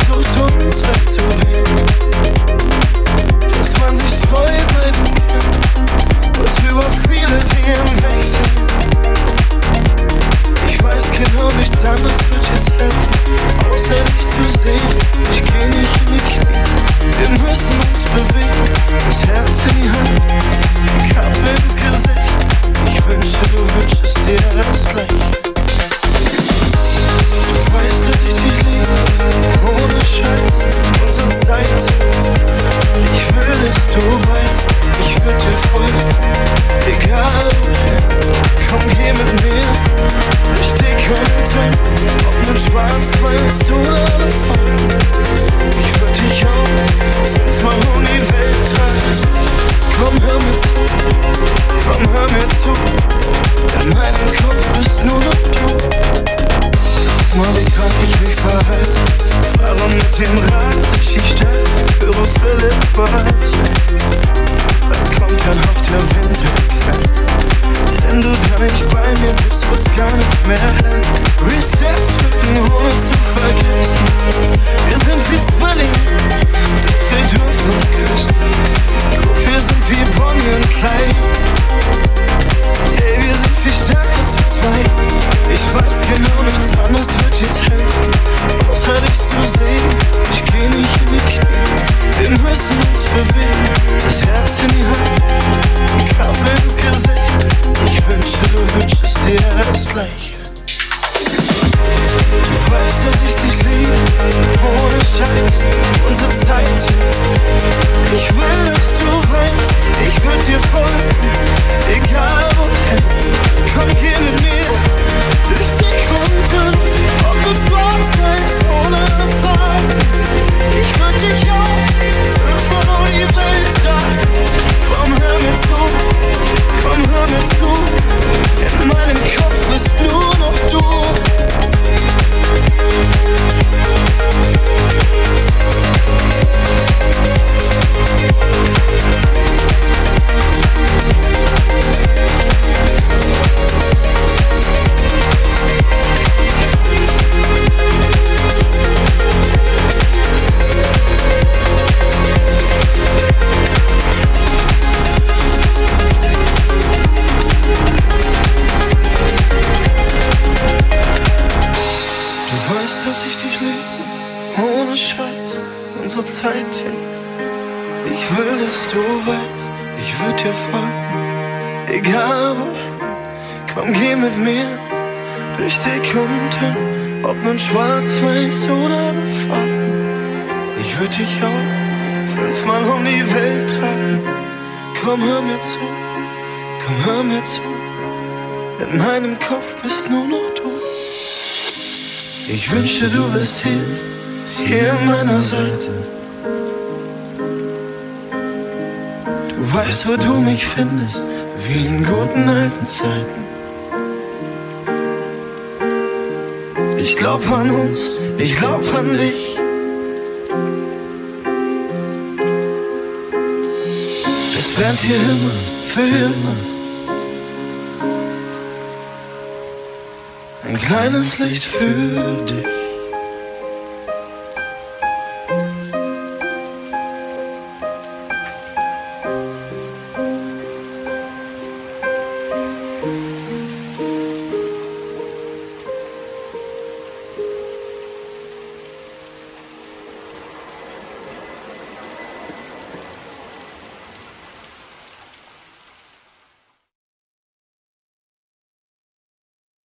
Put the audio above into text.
versucht, uns wegzuwehen. Dann kommt ein Hauch der Winterkalt. Wenn du da nicht bei mir bist, wird's gar nicht mehr hell. Müssen uns bewegen. Das Herz in die Hand, die Kappe ins Gesicht. Ich wünschte, du wünschst dir das Gleiche. Du weißt, dass ich dich liebe, ohne Scheiß, unsere Zeit. Ich will, dass du weißt, Zeit tickt. Ich will, dass du weißt, ich würd dir folgen, egal wohin. Komm, geh mit mir durch dick und dünn, ob nun schwarz-weiß oder befahren. Ich würd dich auch fünfmal um die Welt tragen. Komm, hör mir zu, komm, hör mir zu. In meinem Kopf bist nur noch du. Ich wünschte, du bist hier, hier an meiner Seite. Du weißt, wo du mich findest, wie in guten alten Zeiten. Ich glaub an uns, ich glaub an dich. Es brennt hier immer, für immer. Ein kleines Licht für dich.